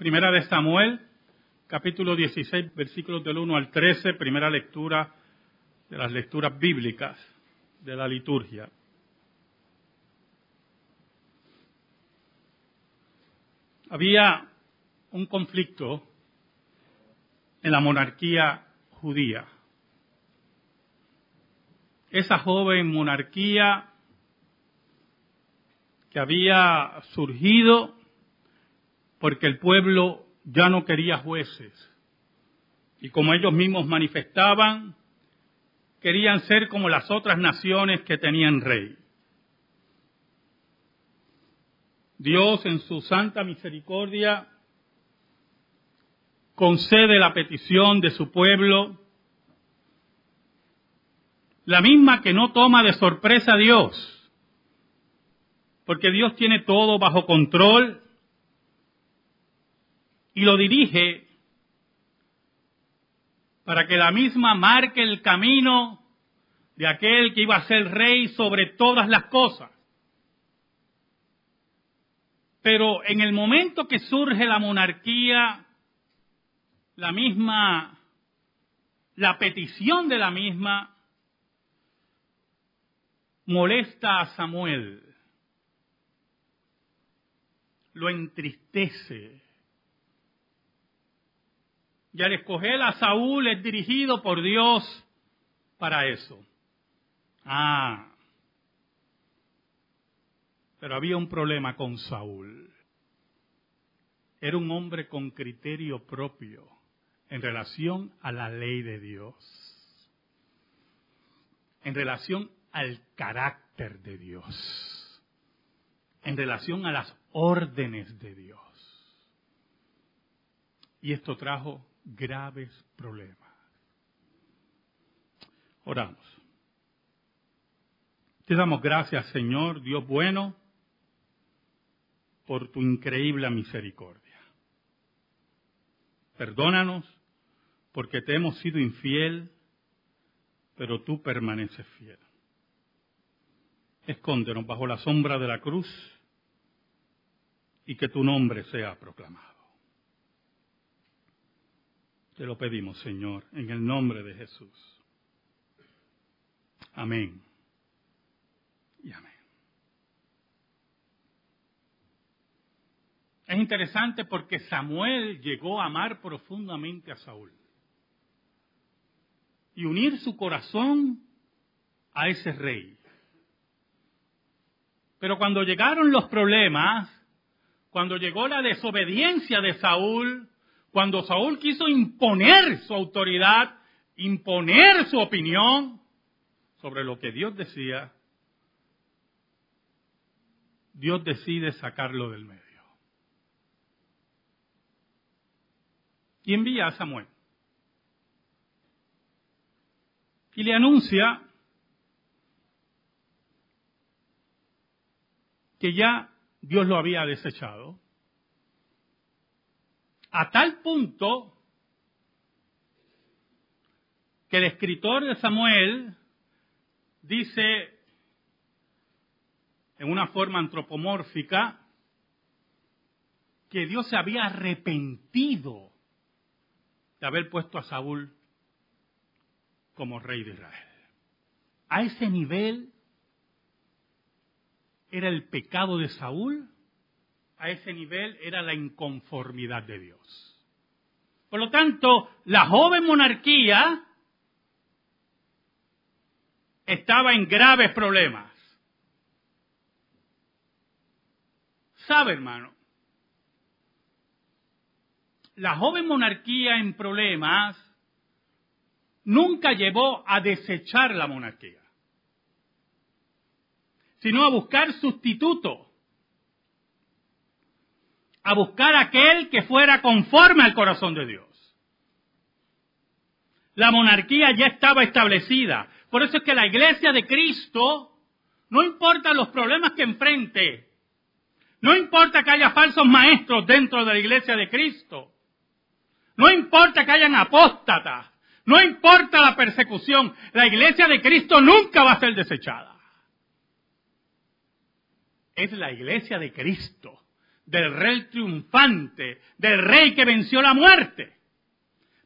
Primera de Samuel, capítulo 16, versículos del 1 al 13, primera lectura de las lecturas bíblicas de la liturgia. Había un conflicto en la monarquía judía. Esa joven monarquía que había surgido porque el pueblo ya no quería jueces. Y como ellos mismos manifestaban, querían ser como las otras naciones que tenían rey. Dios en su santa misericordia concede la petición de su pueblo, la misma que no toma de sorpresa a Dios, porque Dios tiene todo bajo control y lo dirige para que la misma marque el camino de aquel que iba a ser rey sobre todas las cosas. Pero en el momento que surge la monarquía, la misma, la petición de la misma molesta a Samuel, lo entristece, y al escoger a Saúl es dirigido por Dios para eso. Ah, pero había un problema con Saúl. Era un hombre con criterio propio en relación a la ley de Dios, en relación al carácter de Dios, en relación a las órdenes de Dios. Y esto trajo graves problemas. Oramos. Te damos gracias, Señor, Dios bueno, por tu increíble misericordia. Perdónanos porque te hemos sido infiel, pero tú permaneces fiel. Escóndenos bajo la sombra de la cruz y que tu nombre sea proclamado. Te lo pedimos, Señor, en el nombre de Jesús. Amén. Y amén. Es interesante porque Samuel llegó a amar profundamente a Saúl y unir su corazón a ese rey. Pero cuando llegaron los problemas, cuando llegó la desobediencia de Saúl, cuando Saúl quiso imponer su autoridad, imponer su opinión sobre lo que Dios decía, Dios decide sacarlo del medio. Y envía a Samuel. Y le anuncia que ya Dios lo había desechado a tal punto que el escritor de Samuel dice en una forma antropomórfica que Dios se había arrepentido de haber puesto a Saúl como rey de Israel. A ese nivel era el pecado de Saúl a ese nivel era la inconformidad de Dios. Por lo tanto, la joven monarquía estaba en graves problemas. ¿Sabe, hermano? La joven monarquía en problemas nunca llevó a desechar la monarquía, sino a buscar sustituto a buscar aquel que fuera conforme al corazón de Dios. La monarquía ya estaba establecida. Por eso es que la iglesia de Cristo, no importa los problemas que enfrente, no importa que haya falsos maestros dentro de la iglesia de Cristo, no importa que hayan apóstatas, no importa la persecución, la iglesia de Cristo nunca va a ser desechada. Es la iglesia de Cristo del rey triunfante, del rey que venció la muerte.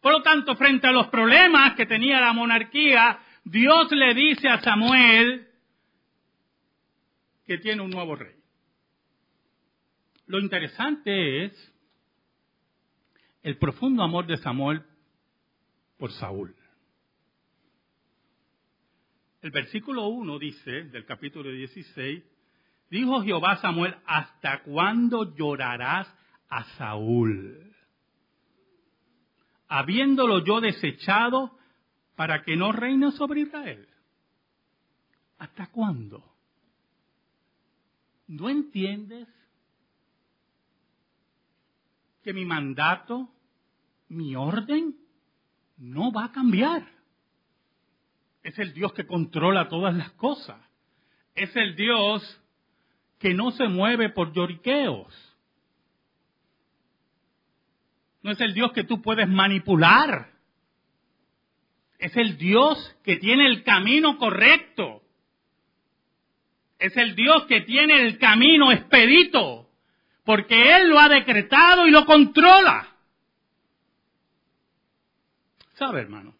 Por lo tanto, frente a los problemas que tenía la monarquía, Dios le dice a Samuel que tiene un nuevo rey. Lo interesante es el profundo amor de Samuel por Saúl. El versículo 1 dice, del capítulo 16, dijo Jehová a Samuel, ¿hasta cuándo llorarás a Saúl? Habiéndolo yo desechado para que no reine sobre Israel. ¿Hasta cuándo? ¿No entiendes que mi mandato, mi orden, no va a cambiar? Es el Dios que controla todas las cosas. Es el Dios que no se mueve por lloriqueos. No es el Dios que tú puedes manipular. Es el Dios que tiene el camino correcto. Es el Dios que tiene el camino expedito. Porque Él lo ha decretado y lo controla. ¿Sabe, hermano?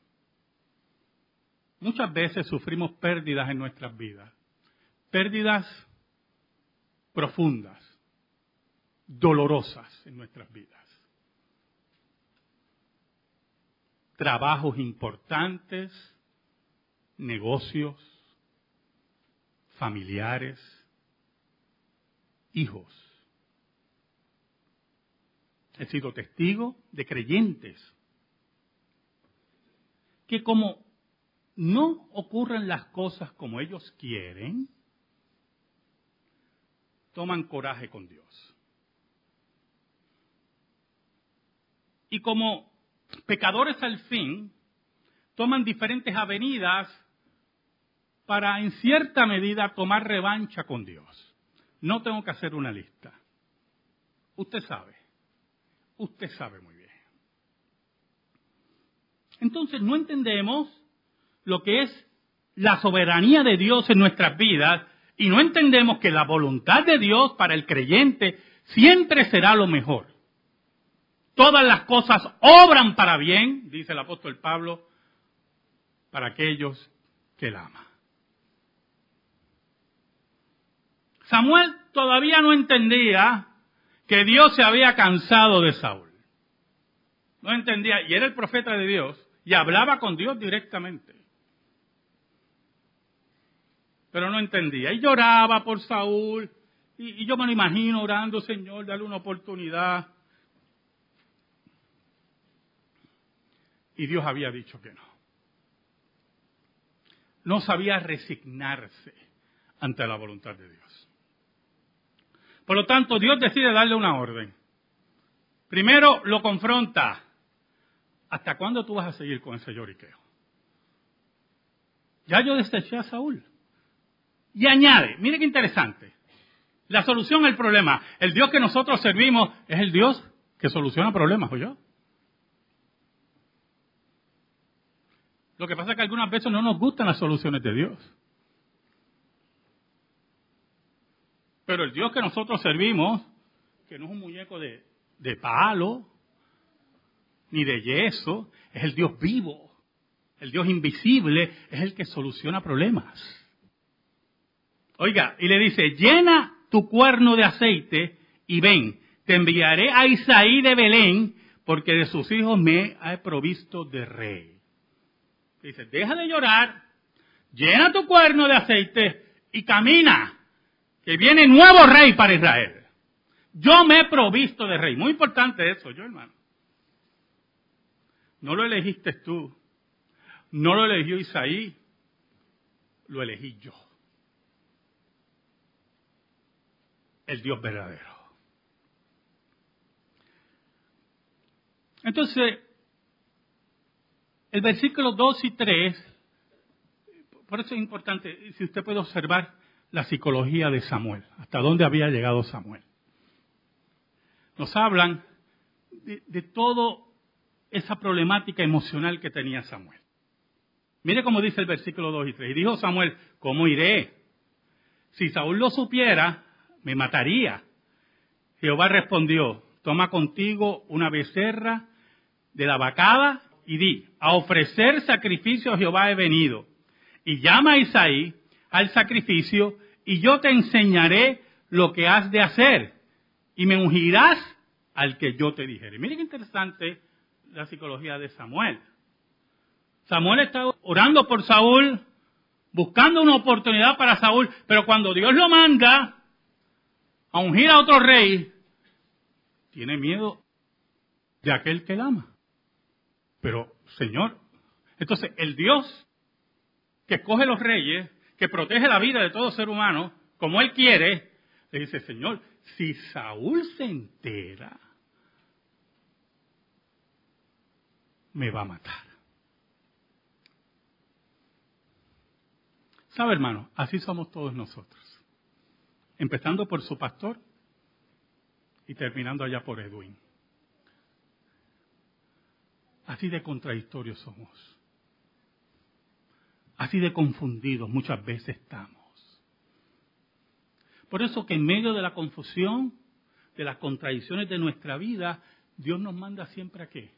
Muchas veces sufrimos pérdidas en nuestras vidas. Pérdidas profundas, dolorosas en nuestras vidas. Trabajos importantes, negocios, familiares, hijos. He sido testigo de creyentes que como no ocurren las cosas como ellos quieren, toman coraje con Dios. Y como pecadores al fin, toman diferentes avenidas para en cierta medida tomar revancha con Dios. No tengo que hacer una lista. Usted sabe. Usted sabe muy bien. Entonces no entendemos lo que es la soberanía de Dios en nuestras vidas y no entendemos que la voluntad de Dios para el creyente siempre será lo mejor. Todas las cosas obran para bien, dice el apóstol Pablo, para aquellos que él ama. Samuel todavía no entendía que Dios se había cansado de Saúl. No entendía, y era el profeta de Dios, y hablaba con Dios directamente pero no entendía. Y lloraba por Saúl. Y, yo me lo imagino orando, Señor, dale una oportunidad. Y Dios había dicho que no. No sabía resignarse ante la voluntad de Dios. Por lo tanto, Dios decide darle una orden. Primero lo confronta. ¿Hasta cuándo tú vas a seguir con ese lloriqueo? Ya yo deseché a Saúl. Y añade, mire qué interesante, la solución al problema. El Dios que nosotros servimos es el Dios que soluciona problemas, ¿o yo? Lo que pasa es que algunas veces no nos gustan las soluciones de Dios. Pero el Dios que nosotros servimos, que no es un muñeco de, de palo, ni de yeso, es el Dios vivo, el Dios invisible, es el que soluciona problemas. Oiga, y le dice, llena tu cuerno de aceite y ven, te enviaré a Isaí de Belén, porque de sus hijos me he provisto de rey. Dice, deja de llorar, llena tu cuerno de aceite y camina, que viene nuevo rey para Israel. Yo me he provisto de rey. Muy importante eso, yo hermano. No lo elegiste tú, no lo eligió Isaí, lo elegí yo. El Dios verdadero. Entonces, el versículo 2 y 3, por eso es importante, si usted puede observar la psicología de Samuel, hasta dónde había llegado Samuel. Nos hablan de, de toda esa problemática emocional que tenía Samuel. Mire cómo dice el versículo 2 y 3. Y dijo Samuel, ¿cómo iré? Si Saúl lo supiera, me mataría. Jehová respondió, toma contigo una becerra de la vacada y di, a ofrecer sacrificio a Jehová he venido. Y llama a Isaí al sacrificio y yo te enseñaré lo que has de hacer y me ungirás al que yo te dijere. Miren qué interesante la psicología de Samuel. Samuel está orando por Saúl, buscando una oportunidad para Saúl, pero cuando Dios lo manda a ungir a otro rey, tiene miedo de aquel que él ama. Pero, Señor, entonces el Dios que escoge los reyes, que protege la vida de todo ser humano, como Él quiere, le dice, Señor, si Saúl se entera, me va a matar. ¿Sabe, hermano? Así somos todos nosotros. Empezando por su pastor y terminando allá por Edwin. Así de contradictorios somos. Así de confundidos muchas veces estamos. Por eso que en medio de la confusión, de las contradicciones de nuestra vida, Dios nos manda siempre a qué?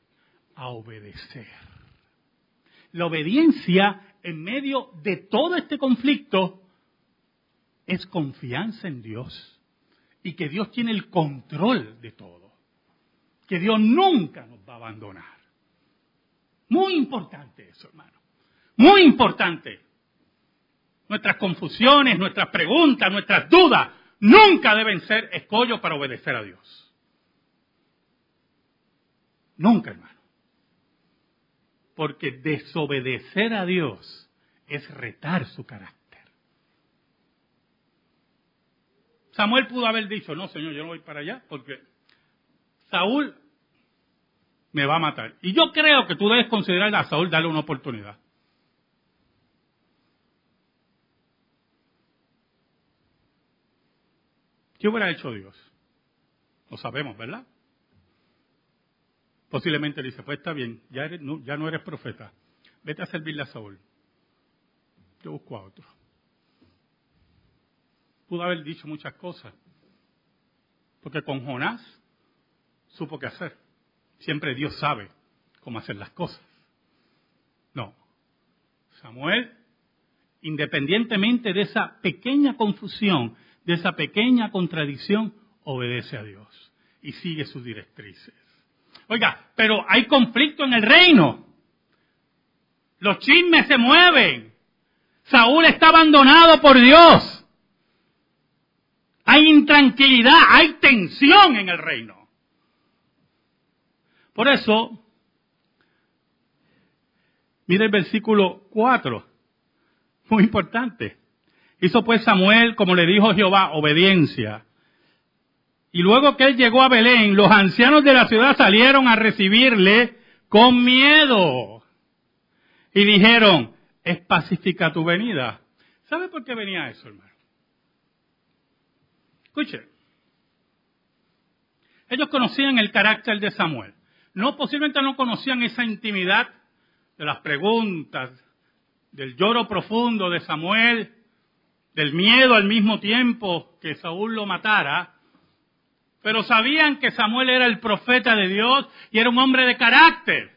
A obedecer. La obediencia en medio de todo este conflicto es confianza en Dios y que Dios tiene el control de todo. Que Dios nunca nos va a abandonar. Muy importante eso, hermano. Muy importante. Nuestras confusiones, nuestras preguntas, nuestras dudas nunca deben ser escollo para obedecer a Dios. Nunca, hermano. Porque desobedecer a Dios es retar su carácter. Samuel pudo haber dicho, no, Señor, yo no voy para allá porque Saúl me va a matar. Y yo creo que tú debes considerar a Saúl darle una oportunidad. ¿Qué hubiera hecho Dios? Lo sabemos, ¿verdad? Posiblemente le dice, pues está bien, ya, no, ya no eres profeta, vete a servirle a Saúl. Yo busco a otro. Pudo haber dicho muchas cosas, porque con Jonás supo qué hacer. Siempre Dios sabe cómo hacer las cosas. No. Samuel, independientemente de esa pequeña confusión, de esa pequeña contradicción, obedece a Dios y sigue sus directrices. Oiga, pero hay conflicto en el reino. Los chismes se mueven. Saúl está abandonado por Dios. Intranquilidad, hay tensión en el reino. Por eso, mire el versículo 4, muy importante. Hizo pues Samuel, como le dijo Jehová, obediencia. Y luego que él llegó a Belén, los ancianos de la ciudad salieron a recibirle con miedo. Y dijeron, es pacífica tu venida. ¿Sabe por qué venía eso, hermano? Escuche. Ellos conocían el carácter de Samuel. No, posiblemente no conocían esa intimidad de las preguntas, del lloro profundo de Samuel, del miedo al mismo tiempo que Saúl lo matara, pero sabían que Samuel era el profeta de Dios y era un hombre de carácter.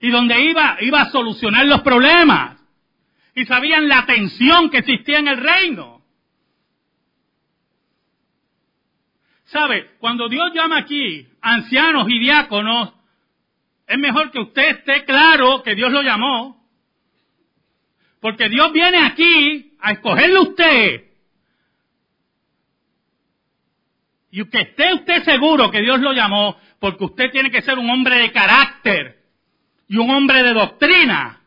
Y donde iba, iba a solucionar los problemas. Y sabían la tensión que existía en el reino. ¿Sabe? Cuando Dios llama aquí ancianos y diáconos, es mejor que usted esté claro que Dios lo llamó. Porque Dios viene aquí a escogerle a usted. Y que esté usted seguro que Dios lo llamó, porque usted tiene que ser un hombre de carácter y un hombre de doctrina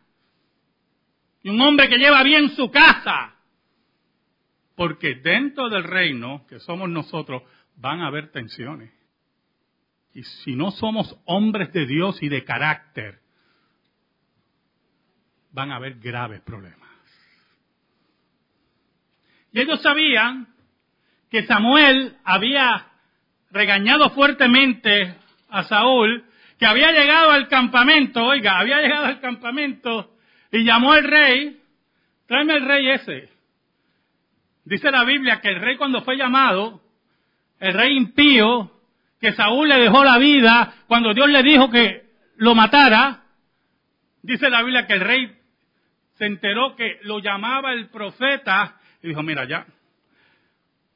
y un hombre que lleva bien su casa. Porque dentro del reino, que somos nosotros, van a haber tensiones. Y si no somos hombres de Dios y de carácter, van a haber graves problemas. Y ellos sabían que Samuel había regañado fuertemente a Saúl, que había llegado al campamento, oiga, había llegado al campamento y llamó al rey, tráeme el rey ese. Dice la Biblia que el rey cuando fue llamado, el rey impío, que Saúl le dejó la vida cuando Dios le dijo que lo matara, dice la Biblia que el rey se enteró que lo llamaba el profeta y dijo, mira, ya,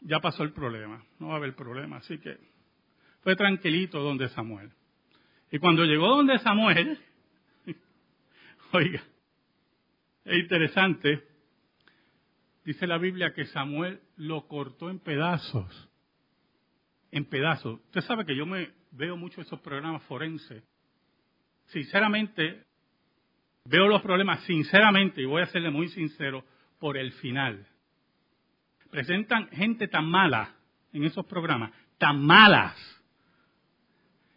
ya pasó el problema, no va a haber problema, así que fue tranquilito donde Samuel. Y cuando llegó donde Samuel, oiga, es interesante, dice la Biblia que Samuel lo cortó en pedazos en pedazos. Usted sabe que yo me veo mucho esos programas forenses. Sinceramente, veo los problemas sinceramente, y voy a serle muy sincero, por el final. Presentan gente tan mala en esos programas, tan malas,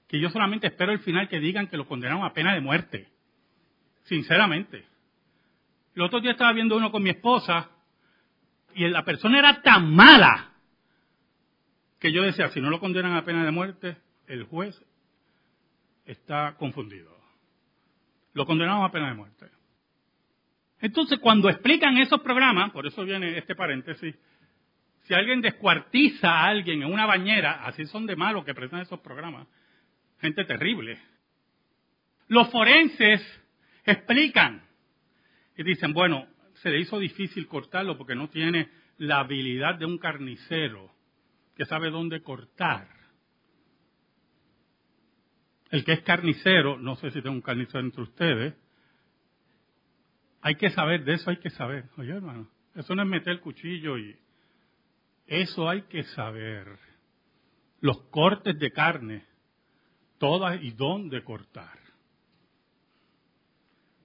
que yo solamente espero el final que digan que lo condenaron a pena de muerte. Sinceramente. El otro día estaba viendo uno con mi esposa y la persona era tan mala que yo decía, si no lo condenan a pena de muerte, el juez está confundido. Lo condenamos a pena de muerte. Entonces, cuando explican esos programas, por eso viene este paréntesis, si alguien descuartiza a alguien en una bañera, así son de malos que presentan esos programas, gente terrible. Los forenses explican y dicen, bueno, se le hizo difícil cortarlo porque no tiene la habilidad de un carnicero que sabe dónde cortar. El que es carnicero, no sé si tengo un carnicero entre ustedes, hay que saber, de eso hay que saber. Oye, hermano, eso no es meter el cuchillo y eso hay que saber. Los cortes de carne, todas y dónde cortar.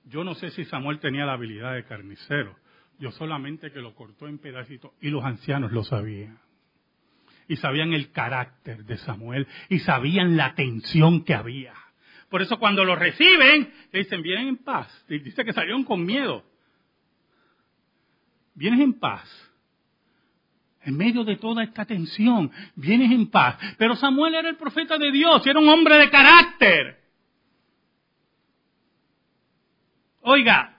Yo no sé si Samuel tenía la habilidad de carnicero, yo solamente que lo cortó en pedacitos y los ancianos lo sabían y sabían el carácter de Samuel y sabían la tensión que había. Por eso cuando lo reciben, le dicen, vienen en paz. dice que salieron con miedo. Vienes en paz. En medio de toda esta tensión, vienes en paz. Pero Samuel era el profeta de Dios, era un hombre de carácter. Oiga,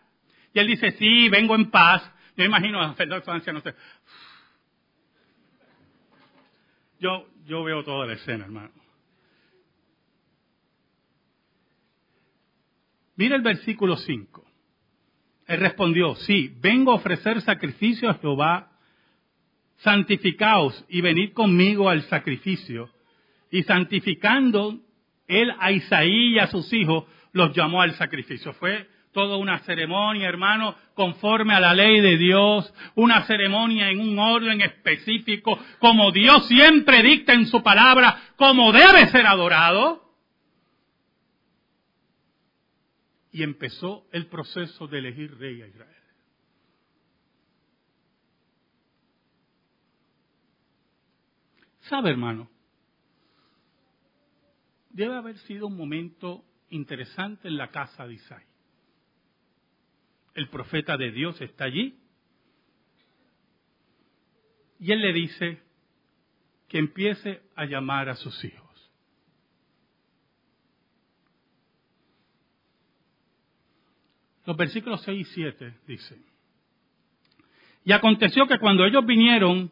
y él dice, sí, vengo en paz. Yo imagino Fernando anciano, Yo, yo veo toda la escena, hermano. Mira el versículo 5. Él respondió, sí, vengo a ofrecer sacrificio a Jehová, santificaos y venid conmigo al sacrificio. Y santificando él a Isaí y a sus hijos, los llamó al sacrificio. Fue toda una ceremonia, hermano, conforme a la ley de Dios, una ceremonia en un orden específico, como Dios siempre dicta en su palabra, como debe ser adorado. Y empezó el proceso de elegir rey a Israel. ¿Sabe, hermano? Debe haber sido un momento interesante en la casa de Isaías el profeta de Dios está allí. Y él le dice que empiece a llamar a sus hijos. Los versículos 6 y 7 dicen, y aconteció que cuando ellos vinieron,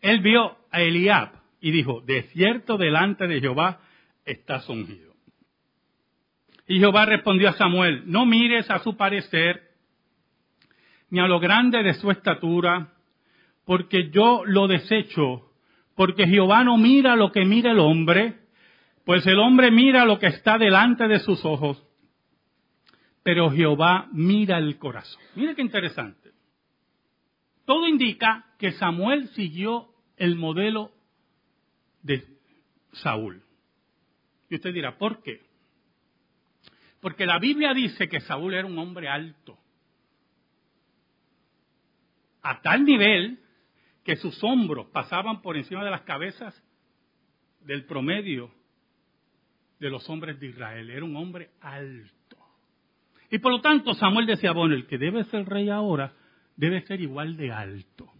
él vio a Eliab y dijo, de cierto delante de Jehová está ungido. Y Jehová respondió a Samuel, no mires a su parecer ni a lo grande de su estatura, porque yo lo desecho, porque Jehová no mira lo que mira el hombre, pues el hombre mira lo que está delante de sus ojos, pero Jehová mira el corazón. Mire qué interesante. Todo indica que Samuel siguió el modelo de Saúl. Y usted dirá, ¿por qué? Porque la Biblia dice que Saúl era un hombre alto a tal nivel que sus hombros pasaban por encima de las cabezas del promedio de los hombres de Israel. Era un hombre alto. Y por lo tanto Samuel decía, bueno, el que debe ser rey ahora debe ser igual de alto.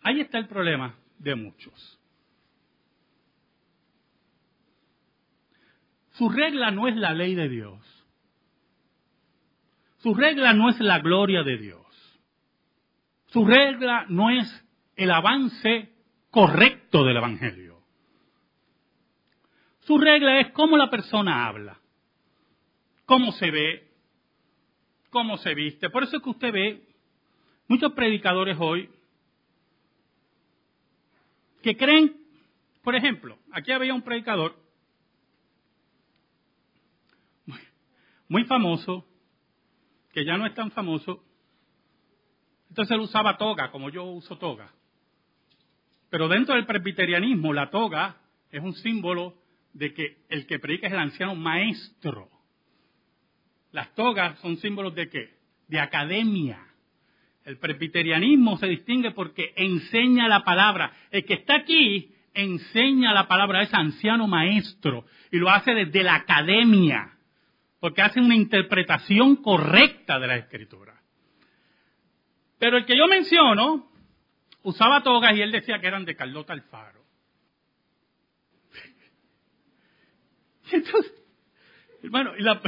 Ahí está el problema de muchos. Su regla no es la ley de Dios. Su regla no es la gloria de Dios. Su regla no es el avance correcto del Evangelio. Su regla es cómo la persona habla, cómo se ve, cómo se viste. Por eso es que usted ve muchos predicadores hoy que creen, por ejemplo, aquí había un predicador muy famoso, que ya no es tan famoso, entonces él usaba toga, como yo uso toga. Pero dentro del presbiterianismo, la toga es un símbolo de que el que predica es el anciano maestro. Las togas son símbolos de qué? De academia. El presbiterianismo se distingue porque enseña la palabra. El que está aquí enseña la palabra, es anciano maestro y lo hace desde la academia, porque hace una interpretación correcta de la escritura. Pero el que yo menciono usaba togas y él decía que eran de Carlota Alfaro. Y entonces, hermano, y la,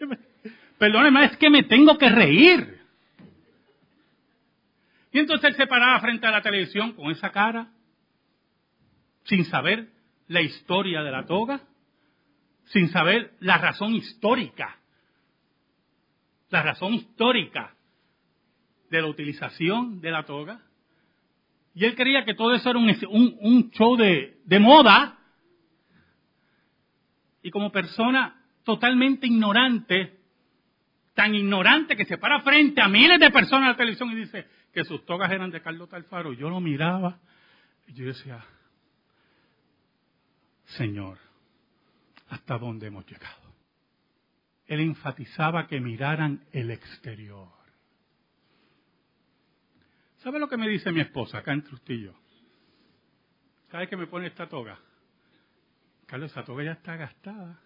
perdóneme, es que me tengo que reír. Y entonces él se paraba frente a la televisión con esa cara, sin saber la historia de la toga, sin saber la razón histórica, la razón histórica de la utilización de la toga. Y él creía que todo eso era un, show de, de moda. Y como persona totalmente ignorante, tan ignorante que se para frente a miles de personas en la televisión y dice, que sus togas eran de Carlota Alfaro. Yo lo miraba y yo decía, Señor, ¿hasta dónde hemos llegado? Él enfatizaba que miraran el exterior. ¿Sabe lo que me dice mi esposa acá en Trustillo? ¿Sabe que me pone esta toga? Carlos, esa toga ya está gastada.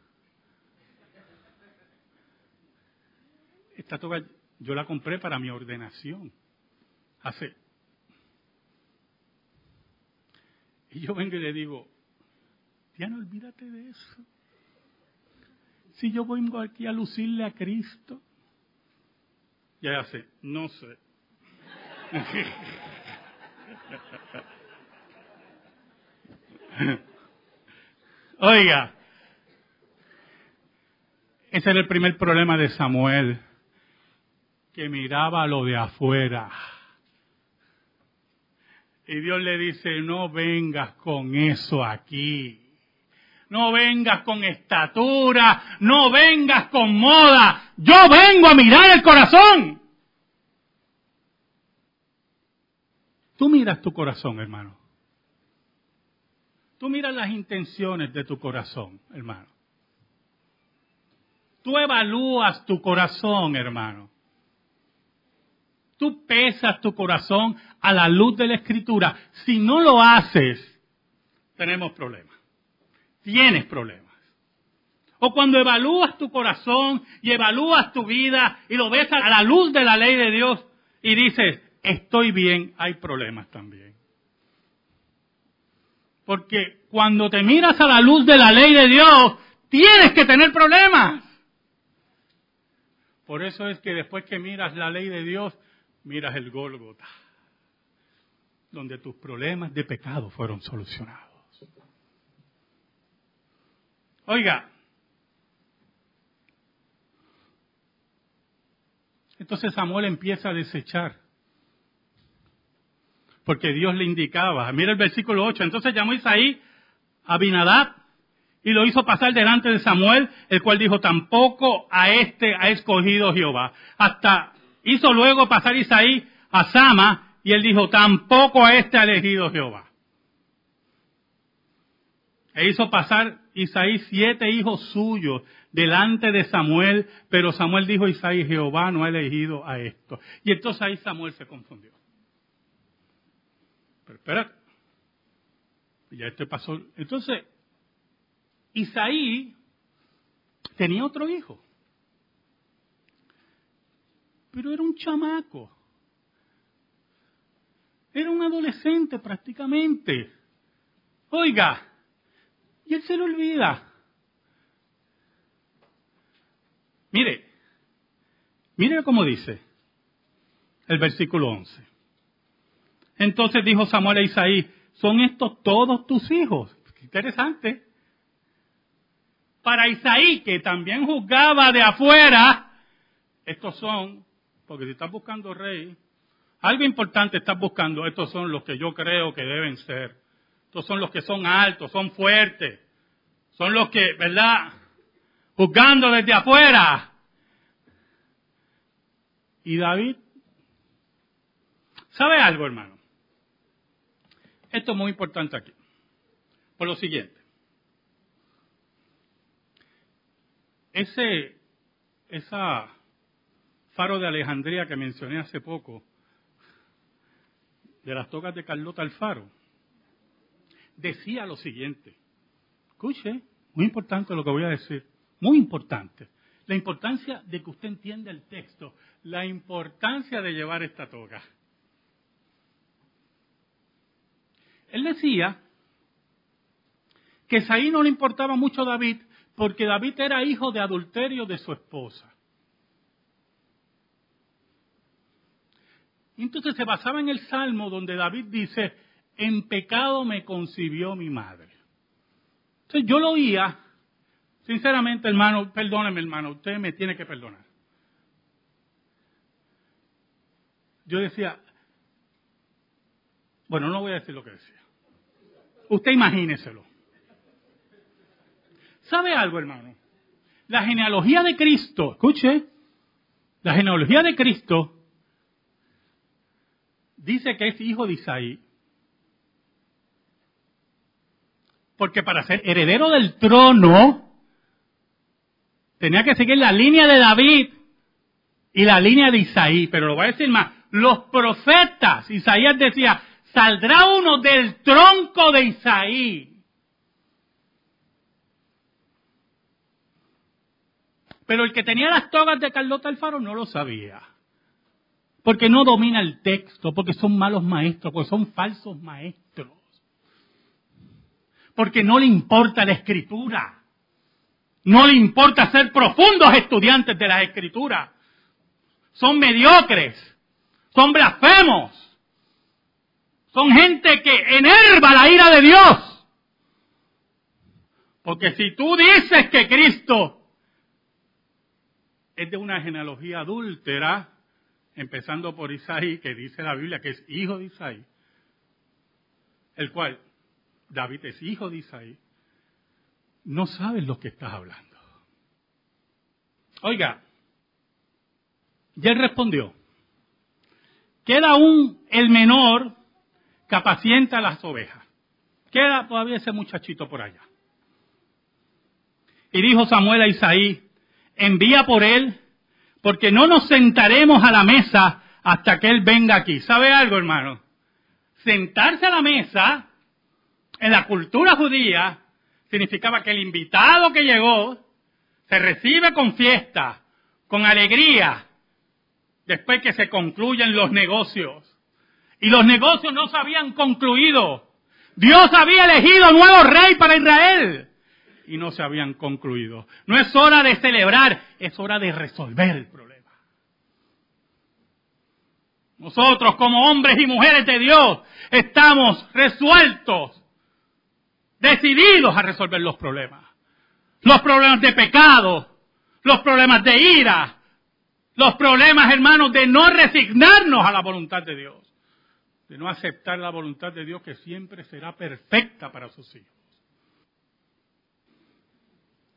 Esta toga yo la compré para mi ordenación hace. Y yo vengo y le digo, no olvídate de eso. Si yo vengo aquí a lucirle a Cristo. Y ella hace, no sé. Oiga, ese era el primer problema de Samuel, que miraba lo de afuera. Y Dios le dice, no vengas con eso aquí. No vengas con estatura, no vengas con moda. Yo vengo a mirar el corazón. Tú miras tu corazón, hermano. Tú miras las intenciones de tu corazón, hermano. Tú evalúas tu corazón, hermano. Tú pesas tu corazón a la luz de la escritura. Si no lo haces, tenemos problemas. Tienes problemas. O cuando evalúas tu corazón y evalúas tu vida y lo ves a la luz de la ley de Dios y dices, estoy bien, hay problemas también. Porque cuando te miras a la luz de la ley de Dios, tienes que tener problemas. Por eso es que después que miras la ley de Dios, miras el Gólgota, donde tus problemas de pecado fueron solucionados. Oiga, entonces Samuel empieza a desechar, porque Dios le indicaba, mira el versículo 8, entonces llamó Isaí a Abinadab y lo hizo pasar delante de Samuel, el cual dijo, tampoco a este ha escogido Jehová. Hasta Hizo luego pasar Isaí a Sama y él dijo, tampoco a este ha elegido Jehová. E hizo pasar Isaí siete hijos suyos delante de Samuel, pero Samuel dijo, Isaí, Jehová no ha elegido a esto. Y entonces ahí Samuel se confundió. Pero espera, ya este pasó. Entonces, Isaí tenía otro hijo pero era un chamaco. Era un adolescente prácticamente. Oiga, y él se lo olvida. Mire, mire cómo dice el versículo 11. Entonces dijo Samuel a Isaí, ¿son estos todos tus hijos? interesante. Para Isaí, que también juzgaba de afuera, estos son, porque si estás buscando rey, algo importante estás buscando, estos son los que yo creo que deben ser. Estos son los que son altos, son fuertes, son los que, ¿verdad? Juzgando desde afuera. Y David, ¿sabe algo, hermano? Esto es muy importante aquí. Por lo siguiente. Ese, esa faro de Alejandría que mencioné hace poco, de las tocas de Carlota Alfaro, decía lo siguiente. Escuche, muy importante lo que voy a decir, muy importante. La importancia de que usted entienda el texto, la importancia de llevar esta toga. Él decía que Saí no le importaba mucho a David porque David era hijo de adulterio de su esposa. Entonces se basaba en el Salmo donde David dice, en pecado me concibió mi madre. Entonces yo lo oía, sinceramente hermano, perdóneme hermano, usted me tiene que perdonar. Yo decía, bueno, no voy a decir lo que decía. Usted imagíneselo. ¿Sabe algo, hermano? La genealogía de Cristo, escuche, la genealogía de Cristo dice que es hijo de Isaí. Porque para ser heredero del trono, tenía que seguir la línea de David y la línea de Isaí. Pero lo voy a decir más, los profetas, Isaías decía, saldrá uno del tronco de Isaí. Pero el que tenía las togas de Carlota Alfaro no lo sabía. Porque no domina el texto, porque son malos maestros, porque son falsos maestros. Porque no le importa la escritura. No le importa ser profundos estudiantes de la escritura. Son mediocres. Son blasfemos. Son gente que enerva la ira de Dios. Porque si tú dices que Cristo es de una genealogía adúltera, empezando por Isaí, que dice la Biblia que es hijo de Isaí, el cual David es hijo de Isaí, no sabes lo que estás hablando. Oiga, y él respondió, queda aún el menor que apacienta las ovejas. Queda todavía ese muchachito por allá. Y dijo Samuel a Isaí, envía por él porque no nos sentaremos a la mesa hasta que Él venga aquí. ¿Sabe algo, hermano? Sentarse a la mesa en la cultura judía significaba que el invitado que llegó se recibe con fiesta, con alegría, después que se concluyen los negocios. Y los negocios no se habían concluido. Dios había elegido nuevo rey para Israel y no se habían concluido. No es hora de celebrar, es hora de resolver el problema. Nosotros como hombres y mujeres de Dios estamos resueltos, decididos a resolver los problemas. Los problemas de pecado, los problemas de ira, los problemas, hermanos, de no resignarnos a la voluntad de Dios, de no aceptar la voluntad de Dios que siempre será perfecta para sus hijos.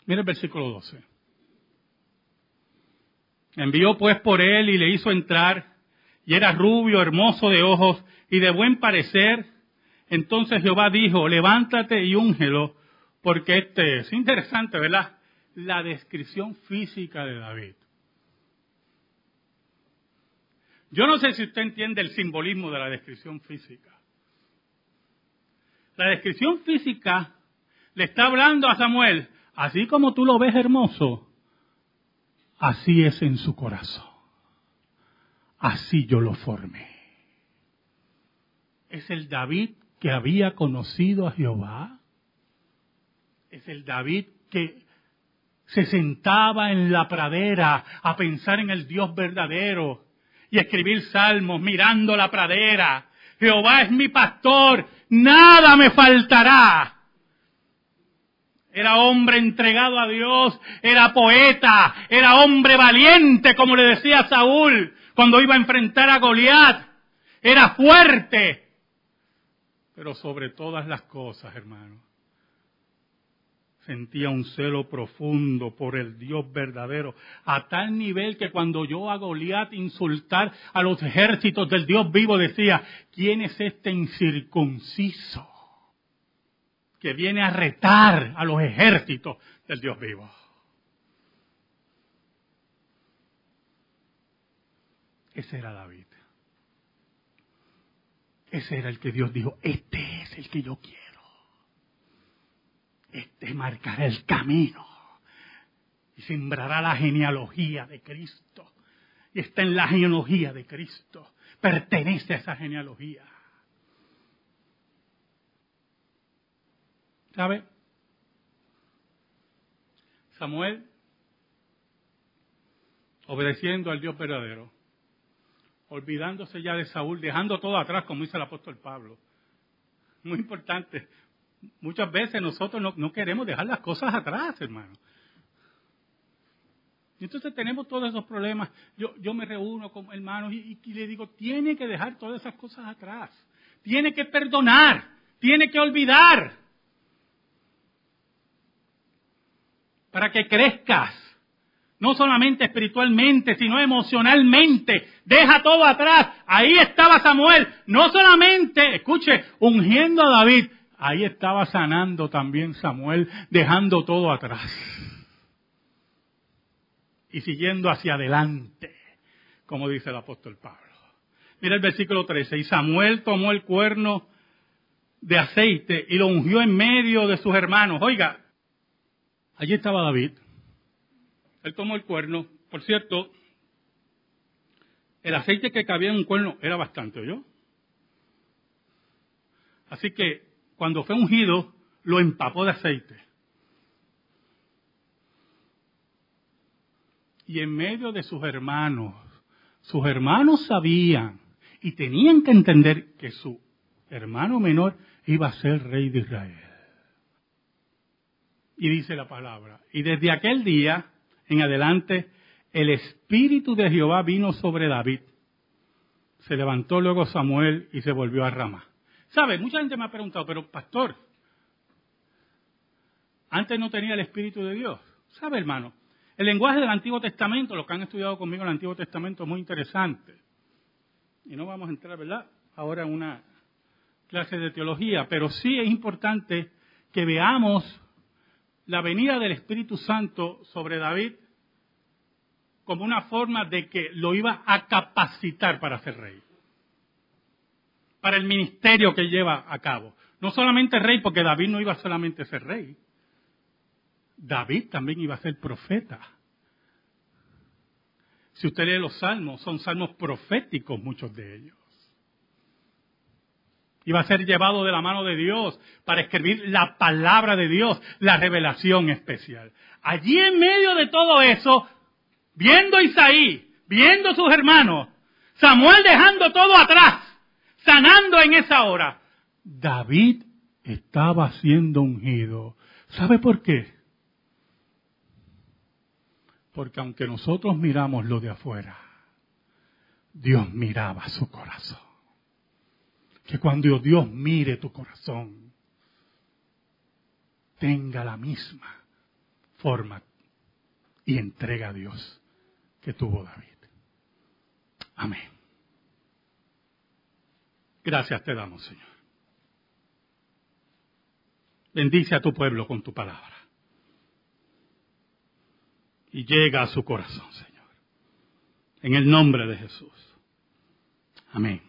Mira el versículo 12. Envió pues por él y le hizo entrar, y era rubio, hermoso de ojos y de buen parecer. Entonces Jehová dijo, levántate y úngelo, porque este es interesante, ¿verdad? La descripción física de David. Yo no sé si usted entiende el simbolismo de la descripción física. La descripción física le está hablando a Samuel Así como tú lo ves hermoso, así es en su corazón. Así yo lo formé. Es el David que había conocido a Jehová. Es el David que se sentaba en la pradera a pensar en el Dios verdadero y escribir salmos mirando la pradera, Jehová es mi pastor, nada me faltará. Era hombre entregado a Dios, era poeta, era hombre valiente, como le decía Saúl cuando iba a enfrentar a Goliat. Era fuerte. Pero sobre todas las cosas, hermano, sentía un celo profundo por el Dios verdadero, a tal nivel que cuando yo a Goliat insultar a los ejércitos del Dios vivo decía, ¿quién es este incircunciso que viene a retar a los ejércitos del Dios vivo? Ese era David. Ese era el que Dios dijo, este es el que yo quiero este marcará el camino y sembrará la genealogía de Cristo. Y está en la genealogía de Cristo. Pertenece a esa genealogía. ¿Sabe? Samuel, obedeciendo al Dios verdadero, olvidándose ya de Saúl, dejando todo atrás, como dice el apóstol Pablo. Muy importante, Muchas veces nosotros no, queremos dejar las cosas atrás, hermano. Y entonces tenemos todos esos problemas. Yo, yo me reúno con hermanos y, y, le digo, tiene que dejar todas esas cosas atrás. Tiene que perdonar. Tiene que olvidar. Para que crezcas. No solamente espiritualmente, sino emocionalmente. Deja todo atrás. Ahí estaba Samuel. No solamente, escuche, ungiendo a David, Ahí estaba sanando también Samuel, dejando todo atrás y siguiendo hacia adelante, como dice el apóstol Pablo. Mira el versículo 13, y Samuel tomó el cuerno de aceite y lo ungió en medio de sus hermanos. Oiga, allí estaba David. Él tomó el cuerno. Por cierto, el aceite que cabía en un cuerno era bastante, ¿oyó? Así que cuando fue ungido, lo empapó de aceite. Y en medio de sus hermanos, sus hermanos sabían y tenían que entender que su hermano menor iba a ser rey de Israel. Y dice la palabra, y desde aquel día en adelante el espíritu de Jehová vino sobre David. Se levantó luego Samuel y se volvió a Ramá. ¿Sabe? Mucha gente me ha preguntado, pero pastor, antes no tenía el Espíritu de Dios. ¿Sabe, hermano? El lenguaje del Antiguo Testamento, los que han estudiado conmigo el Antiguo Testamento, es muy interesante. Y no vamos a entrar, ¿verdad? Ahora en una clase de teología, pero sí es importante que veamos la venida del Espíritu Santo sobre David como una forma de que lo iba a capacitar para ser rey para el ministerio que lleva a cabo. No solamente rey, porque David no iba solamente a ser rey. David también iba a ser profeta. Si usted lee los salmos, son salmos proféticos muchos de ellos. Iba a ser llevado de la mano de Dios para escribir la palabra de Dios, la revelación especial. Allí en medio de todo eso, viendo Isaí, viendo a sus hermanos, Samuel dejando todo atrás, sanando en esa hora. David estaba siendo ungido. ¿Sabe por qué? Porque aunque nosotros miramos lo de afuera, Dios miraba su corazón. Que cuando Dios mire tu corazón, tenga la misma forma y entrega a Dios que tuvo David. Amén. Gracias te damos, Señor. Bendice a tu pueblo con tu palabra. Y llega a su corazón, Señor. En el nombre de Jesús. Amén.